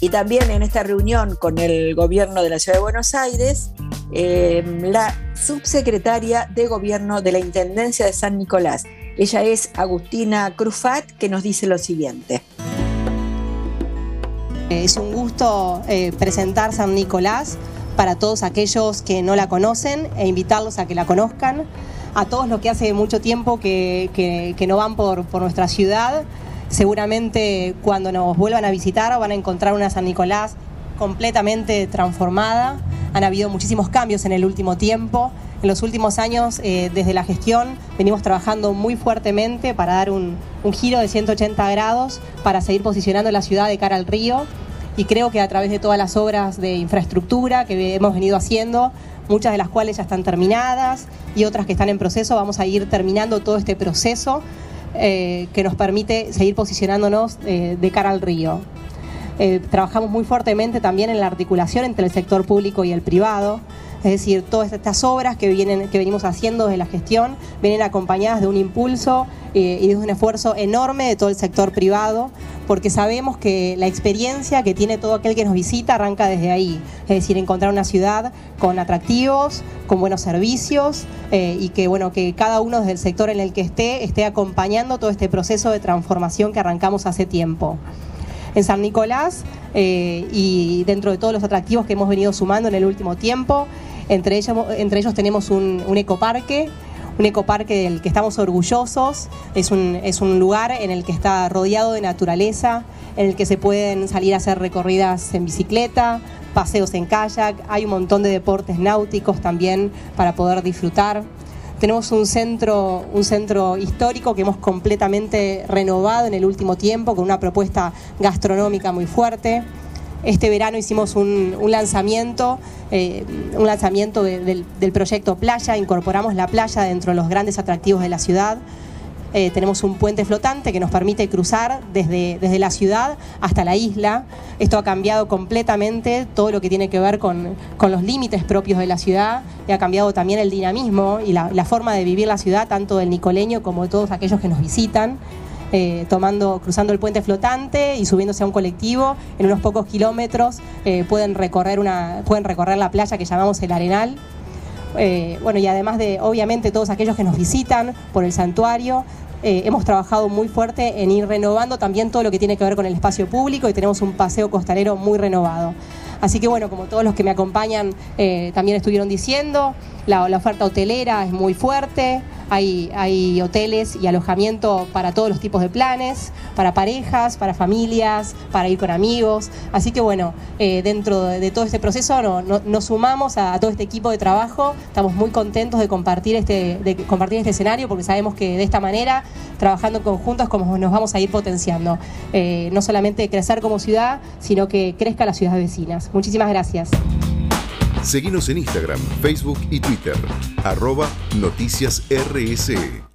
Y también en esta reunión con el gobierno de la Ciudad de Buenos Aires, eh, la subsecretaria de Gobierno de la Intendencia de San Nicolás. Ella es Agustina Crufat, que nos dice lo siguiente. Es un gusto eh, presentar San Nicolás para todos aquellos que no la conocen e invitarlos a que la conozcan. A todos los que hace mucho tiempo que, no van por, por nuestra ciudad, seguramente cuando nos vuelvan a visitar van a encontrar una San Nicolás completamente transformada. Han habido muchísimos cambios en el último tiempo. En los últimos años, eh, desde la gestión, venimos trabajando muy fuertemente para dar un, un, giro de 180 grados, para seguir posicionando la ciudad de cara al río. Y creo que a través de todas las obras de infraestructura que hemos venido haciendo, muchas de las cuales ya están terminadas y otras que están en proceso, vamos a ir terminando todo este proceso eh, que nos permite seguir posicionándonos eh, de cara al río. Eh, trabajamos muy fuertemente también en la articulación entre el sector público y el privado. Es decir, todas estas obras que, venimos haciendo desde la gestión vienen acompañadas de un impulso y de un esfuerzo enorme de todo el sector privado, porque sabemos que la experiencia que tiene todo aquel que nos visita arranca desde ahí. Es decir, encontrar una ciudad con atractivos, con buenos servicios y que, bueno, que cada uno desde el sector en el que esté esté acompañando todo este proceso de transformación que arrancamos hace tiempo en San Nicolás eh, y dentro de todos los atractivos que hemos venido sumando en el último tiempo. Entre ellos, entre ellos tenemos un, ecoparque, un ecoparque del que estamos orgullosos. Es un, es un lugar en el que está rodeado de naturaleza, en el que se pueden salir a hacer recorridas en bicicleta, paseos en kayak, hay un montón de deportes náuticos también para poder disfrutar. Tenemos un centro, un centro histórico que hemos completamente renovado en el último tiempo con una propuesta gastronómica muy fuerte. Este verano hicimos un, lanzamiento, eh, un lanzamiento del proyecto Playa, incorporamos la playa dentro de los grandes atractivos de la ciudad. Eh, tenemos un puente flotante que nos permite cruzar desde, desde la ciudad hasta la isla. Esto ha cambiado completamente todo lo que tiene que ver con, los límites propios de la ciudad y ha cambiado también el dinamismo y la, forma de vivir la ciudad, tanto del nicoleño como de todos aquellos que nos visitan. Eh, tomando, cruzando el puente flotante y subiéndose a un colectivo, en unos pocos kilómetros eh, pueden, recorrer una, pueden recorrer la playa que llamamos el Arenal. Eh, bueno, y además de, obviamente, todos aquellos que nos visitan por el santuario, hemos trabajado muy fuerte en ir renovando también todo lo que tiene que ver con el espacio público y tenemos un paseo costalero muy renovado. Así que bueno, como todos los que me acompañan también estuvieron diciendo, la, oferta hotelera es muy fuerte, hay, hoteles y alojamiento para todos los tipos de planes, para parejas, para familias, para ir con amigos. Así que bueno, eh, dentro de, todo este proceso nos sumamos a, todo este equipo de trabajo. Estamos muy contentos de compartir, este, de compartir este escenario porque sabemos que de esta manera, trabajando en como nos vamos a ir potenciando. Eh, no solamente crecer como ciudad, sino que crezca las ciudades vecinas. Muchísimas gracias. Seguimos en Instagram, Facebook y Twitter, arroba noticias RSE.